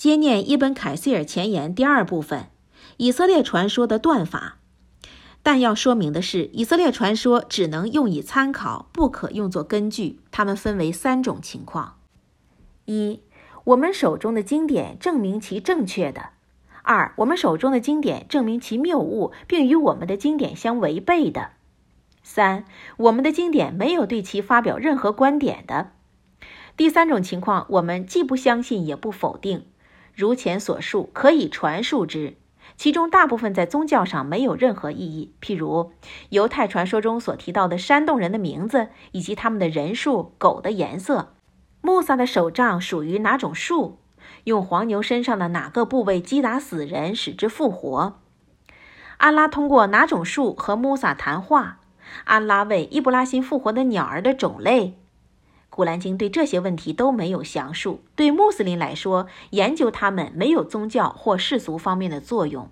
接念伊本凯西尔前言第二部分，以色列传说的断法。但要说明的是，以色列传说只能用以参考，不可用作根据。它们分为三种情况：一、我们手中的经典证明其正确的；二、我们手中的经典证明其谬误，并与我们的经典相违背的；三、我们的经典没有对其发表任何观点的。第三种情况，我们既不相信也不否定，如前所述，可以传述之。其中大部分在宗教上没有任何意义，譬如犹太传说中所提到的山洞人的名字以及他们的人数、狗的颜色、穆萨的手杖属于哪种树、用黄牛身上的哪个部位击打死人使之复活、阿拉通过哪种树和穆萨谈话、阿拉为伊布拉辛复活的鸟儿的种类。古兰经对这些问题都没有详述。对穆斯林来说，研究它们没有宗教或世俗方面的作用。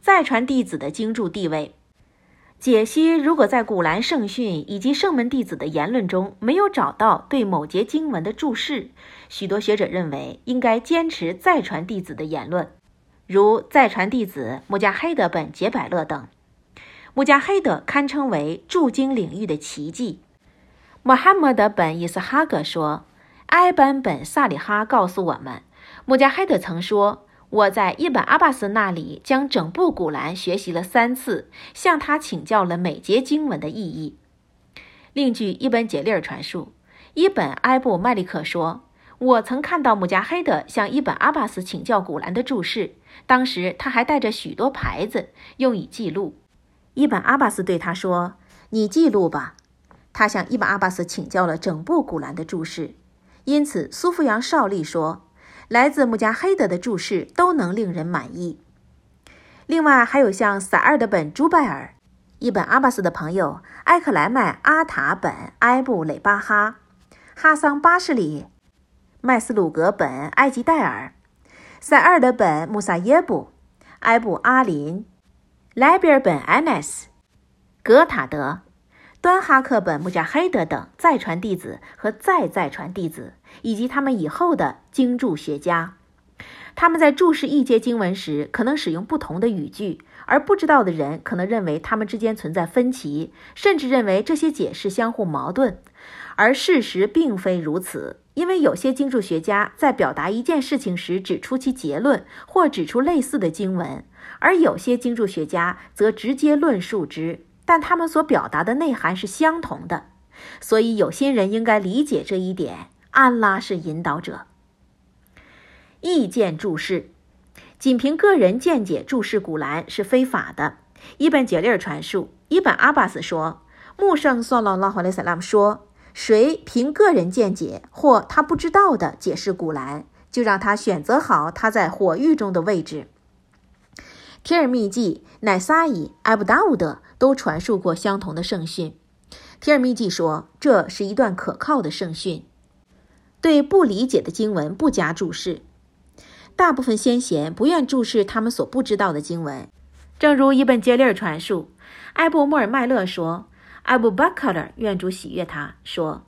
再传弟子的经注地位解析：如果在古兰圣训以及圣门弟子的言论中没有找到对某节经文的注释，许多学者认为应该坚持再传弟子的言论，如再传弟子穆加黑德本杰百勒等。穆加黑德堪称为注经领域的奇迹。穆罕默德本伊斯哈格说：“埃本本萨里哈告诉我们，穆加黑德曾说，我在伊本阿巴斯那里将整部古兰学习了三次，向他请教了每节经文的意义。”另据伊本杰利尔传述，伊本埃布麦利克说：“我曾看到穆加黑德向伊本阿巴斯请教古兰的注释，当时他还带着许多牌子，用以记录。伊本阿巴斯对他说：‘你记录吧。’”他向伊本阿巴斯请教了整部古兰的注释，因此苏富扬少利说，来自穆加黑德的注释都能令人满意。另外，还有像萨尔德本朱拜尔、伊本阿巴斯的朋友埃克莱麦阿塔本埃布雷巴哈、哈桑巴什里、麦斯鲁格本埃吉戴尔、塞尔德本穆萨耶布、埃布阿林、莱比尔本安奈斯、格塔德。端哈克本穆加黑德等再传弟子和再再传弟子，以及他们以后的经注学家，他们在注释一节经文时可能使用不同的语句，而不知道的人可能认为他们之间存在分歧，甚至认为这些解释相互矛盾。而事实并非如此，因为有些经注学家在表达一件事情时指出其结论，或指出类似的经文，而有些经注学家则直接论述之。但他们所表达的内涵是相同的，所以有心人应该理解这一点。安拉是引导者。意见注释，仅凭个人见解注释古兰是非法的。伊本杰利尔传述，伊本阿巴斯说，穆圣算了拉哈雷萨拉姆说，谁凭个人见解或他不知道的解释古兰，就让他选择好他在火狱中的位置。提尔密记、乃撒伊、艾布达乌德都传述过相同的圣训。提尔密基说，这是一段可靠的圣训，对不理解的经文不加注释。大部分先贤不愿注释他们所不知道的经文，正如伊本杰利尔传述。埃布莫尔麦勒说，艾布巴卡尔愿主喜悦他说，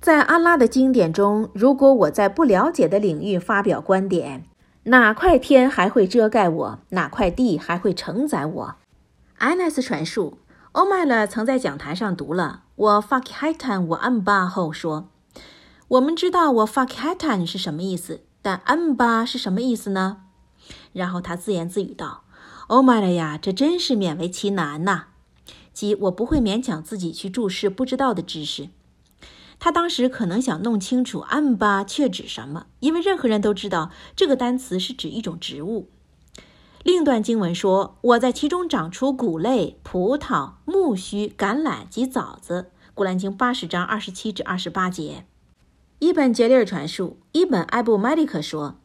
在安拉的经典中，如果我在不了解的领域发表观点。哪块天还会遮盖我？哪块地还会承载我？安奈斯传述，欧麦勒曾在讲台上读了“我 fuck hatan 我 amba ”后说：“我们知道我 fuck hatan 是什么意思，但 amba 是什么意思呢？”然后他自言自语道：“欧麦勒呀，这真是勉为其难呐！即我不会勉强自己去注释不知道的知识。”他当时可能想弄清楚“ amba ”却指什么，因为任何人都知道这个单词是指一种植物。另段经文说：“我在其中长出谷类、葡萄、苜蓿、橄榄及枣子。”《古兰经》八十章二十七至二十八节。伊本杰利尔传述，伊本艾布麦利克说：“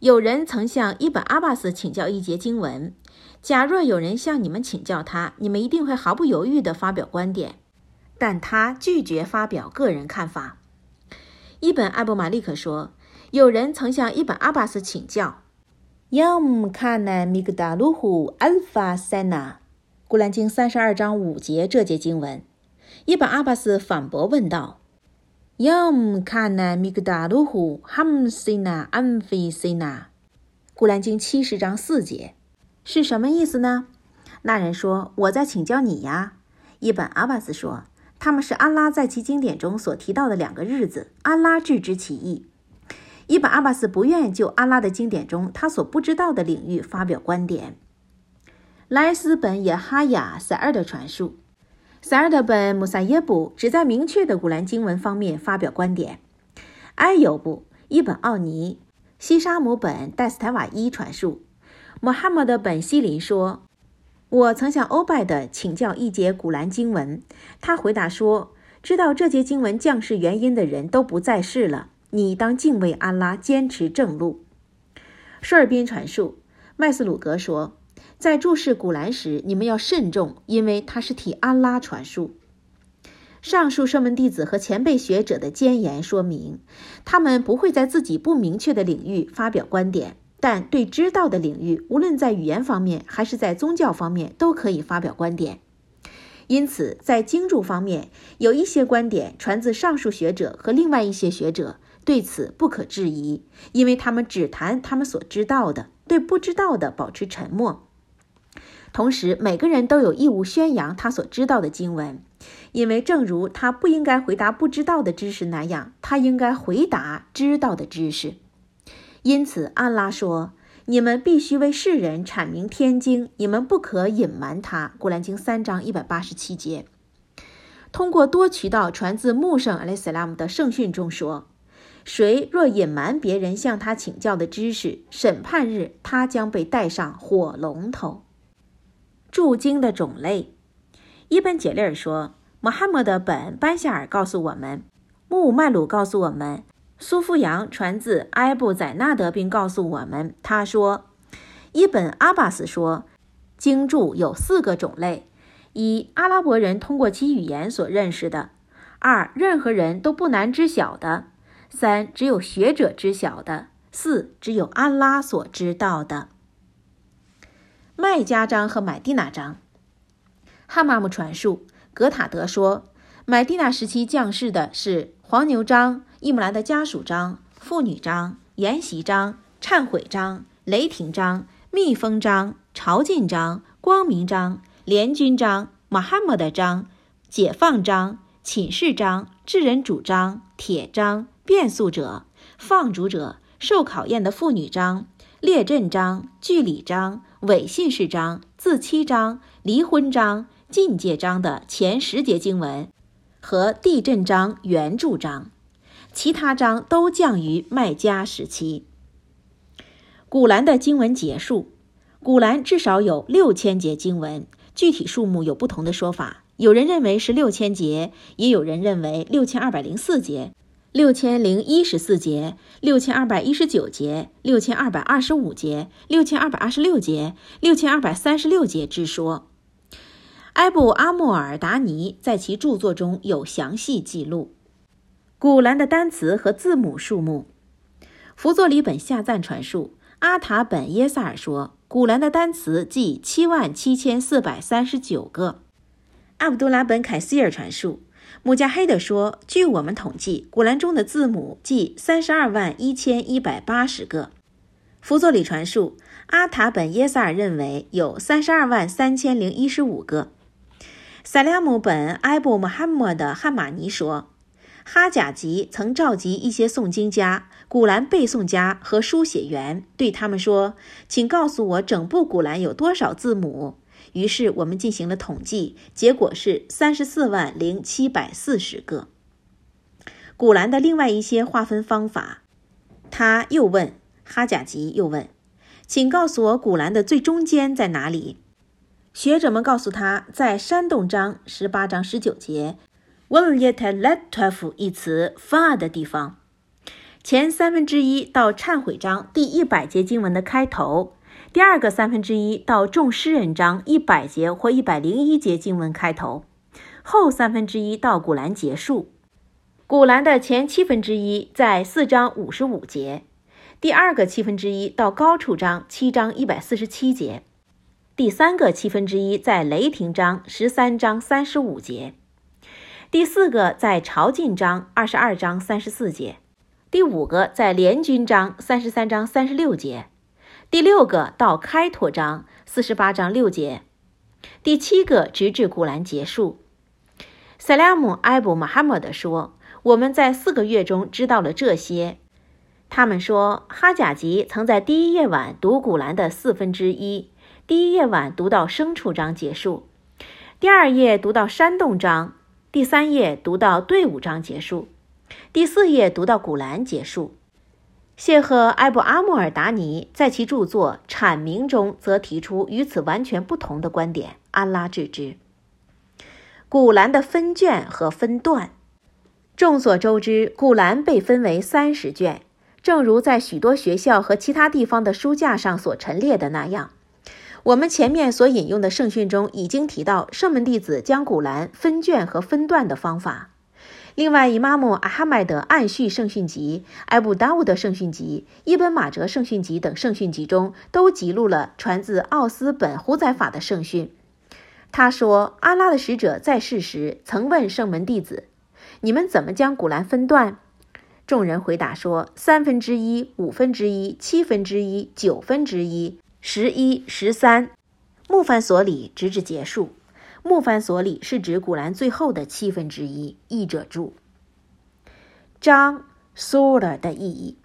有人曾向伊本阿巴斯请教一节经文。假若有人向你们请教他，你们一定会毫不犹豫地发表观点。”但他拒绝发表个人看法。伊本艾布马利克说：“有人曾向伊本阿巴斯请教。”要姆卡南米格达鲁胡阿尔法塞纳，古兰经三十二章五节这节经文。一本阿巴斯反驳问道：“ Yom kana migdaluhu hamsina anfisina。古兰经七十章四节是什么意思呢？那人说：“我在请教你呀。”一本阿巴斯说：“他们是安拉在其经典中所提到的两个日子，安拉置之其意。”伊本阿巴斯不愿就阿拉的经典中他所不知道的领域发表观点。莱斯本也哈亚塞尔的传述，塞尔德本穆萨耶布只在明确的古兰经文方面发表观点。埃尤布、伊本奥尼、西沙姆本戴斯台瓦伊传述，穆罕默德本西林说。我曾向欧拜的请教一节古兰经文，他回答说：“知道这节经文降世原因的人都不在世了。你当敬畏安拉，坚持正路。”舒尔宾传述，麦斯鲁格说：“在注释古兰时，你们要慎重，因为他是替安拉传述。”上述圣门弟子和前辈学者的箴言说明，他们不会在自己不明确的领域发表观点。但对知道的领域，无论在语言方面还是在宗教方面，都可以发表观点。因此，在经注方面，有一些观点传自上述学者和另外一些学者，对此不可质疑，因为他们只谈他们所知道的，对不知道的保持沉默。同时，每个人都有义务宣扬他所知道的经文，因为正如他不应该回答不知道的知识那样，他应该回答知道的知识。因此，安拉说：“你们必须为世人阐明天经，你们不可隐瞒它。”古兰经三章一百八十七节。通过多渠道传自穆圣阿里斯拉姆的圣训中说：“谁若隐瞒别人向他请教的知识，审判日他将被带上火龙头。”注经的种类，伊本杰利尔说：“穆罕默德本班夏尔告诉我们，穆麦鲁告诉我们。”苏富扬传自埃布宰纳德，并告诉我们，他说：“伊本阿巴斯说，经注有四个种类：一、阿拉伯人通过其语言所认识的；二、任何人都不难知晓的；三、只有学者知晓的；四、只有安拉所知道的。”麦加章和买地那章，哈马姆传述，格塔德说，买地那时期降世的是黄牛章。伊姆兰的家属章、妇女章、筵席章、忏悔章、雷霆章、蜜蜂章、朝觐章、光明章、联军章、马哈默德章、解放章、寝室章、智人主张、铁章、变速者、放逐者、受考验的妇女章、列阵章、据理章、伪信士章、自欺章、离婚章、禁戒章的前十节经文和地震章原著章。其他章都降于麦加时期。古兰的经文结束，古兰至少有六千节经文，具体数目有不同的说法。有人认为是六千节，也有人认为六千二百零四节、六千零一十四节、六千二百一十九节、六千二百二十五节、六千二百二十六节、六千二百三十六节之说。埃布阿莫尔达尼在其著作中有详细记录。古兰的单词和字母数目，弗作里本下赞传述，阿塔本耶萨尔说，古兰的单词计七万七千四百三十九个。阿卜杜拉本凯西尔传述，穆加黑德说，据我们统计，古兰中的字母计三十二万一千一百八十个。弗作里传述，阿塔本耶萨尔认为有三十二万三千零一十五个。萨拉姆本埃布穆罕默德汉马尼说。哈贾吉曾召集一些诵经家、古兰背诵家和书写员，对他们说：“请告诉我整部古兰有多少字母。”于是我们进行了统计，结果是三十四万零七百四十个。古兰的另外一些划分方法，他又问哈贾吉又问：“请告诉我古兰的最中间在哪里？”学者们告诉他在山洞章十八章十九节。问 yet let twelve 一词发的地方，前三分之一到忏悔章第一百节经文的开头，第二个三分之一到众诗人章一百节或一百零一节经文开头，后三分之一到古兰结束。古兰的前七分之一在四章五十五节，第二个七分之一到高处章七章一百四十七节，第三个七分之一在雷霆章十三章三十五节。第四个在朝觐章二十二章三十四节，第五个在联军章三十三章三十六节，第六个到开拓章四十八章六节，第七个直至古兰结束。塞拉姆埃布马哈默德说：“我们在四个月中知道了这些。”他们说，哈贾吉曾在第一夜晚读古兰的四分之一，第一夜晚读到牲畜章结束，第二夜读到山洞章。第三页读到队伍章结束，第四页读到古兰结束。谢赫埃布阿穆尔达尼在其著作《阐明》中则提出与此完全不同的观点。安拉致之。古兰的分卷和分段，众所周知，古兰被分为三十卷，正如在许多学校和其他地方的书架上所陈列的那样。我们前面所引用的圣训中已经提到圣门弟子将古兰分卷和分段的方法。另外，伊玛目阿哈迈德暗叙圣训集、埃布达乌德圣训集、伊本马哲圣训集等圣训集中都记录了传自奥斯本胡宰法的圣训。他说：“阿拉的使者在世时曾问圣门弟子：‘你们怎么将古兰分段？’众人回答说：‘三分之一、五分之一、七分之一、九分之一。’”十一、十三，木凡所里直至结束。木凡所里是指古兰最后的七分之一。译者注：章 （sura） 的意义，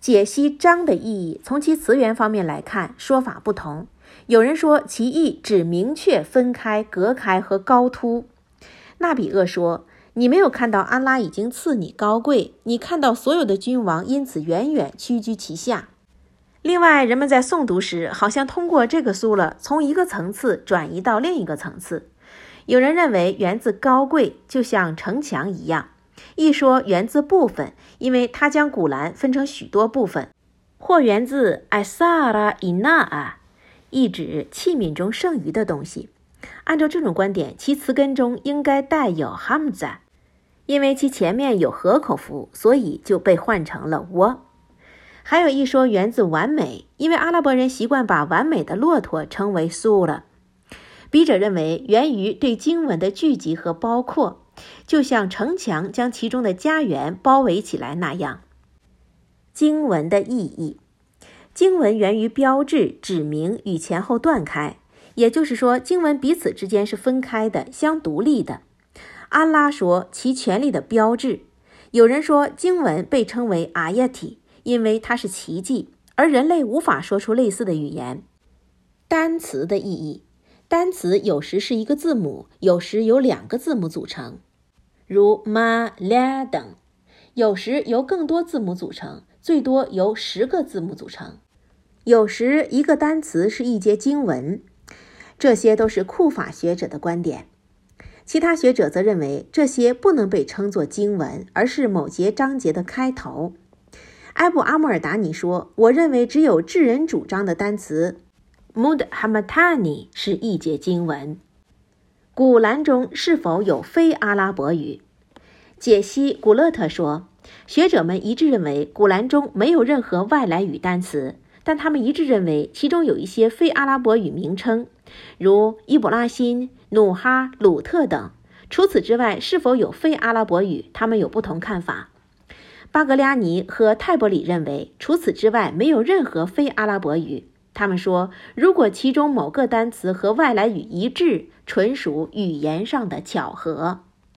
解析章的意义。从其词源方面来看，说法不同。有人说其意指明确分开、隔开和高凸。纳比厄说：“你没有看到安拉已经赐你高贵，你看到所有的君王因此远远屈居其下。”另外，人们在诵读时，好像通过这个苏了，从一个层次转移到另一个层次。有人认为源自高贵，就像城墙一样；一说源自部分，因为他将古兰分成许多部分；或源自艾萨拉伊纳啊，意指器皿中剩余的东西。按照这种观点，其词根中应该带有 hamza，因为其前面有合口符，所以就被换成了我。还有一说源自完美，因为阿拉伯人习惯把完美的骆驼称为苏了。笔者认为源于对经文的聚集和包括，就像城墙将其中的家园包围起来那样。经文的意义，经文源于标志、指明与前后断开，也就是说，经文彼此之间是分开的、相独立的。安拉说其权力的标志。有人说经文被称为阿耶提。因为它是奇迹，而人类无法说出类似的语言。单词的意义，单词有时是一个字母，有时由两个字母组成，如 ma、la 等；有时由更多字母组成，最多由十个字母组成。有时一个单词是一节经文。这些都是库法学者的观点，其他学者则认为这些不能被称作经文，而是某节章节的开头。埃布阿穆尔达尼说：“我认为只有智人主张的单词 ‘mud hamatani’ 是一节经文。古兰中是否有非阿拉伯语？”解析古勒特说：“学者们一致认为古兰中没有任何外来语单词，但他们一致认为其中有一些非阿拉伯语名称，如伊布拉辛、努哈、鲁特等。除此之外，是否有非阿拉伯语，他们有不同看法。”巴格拉尼和泰伯里认为，除此之外没有任何非阿拉伯语。他们说，如果其中某个单词和外来语一致，纯属语言上的巧合。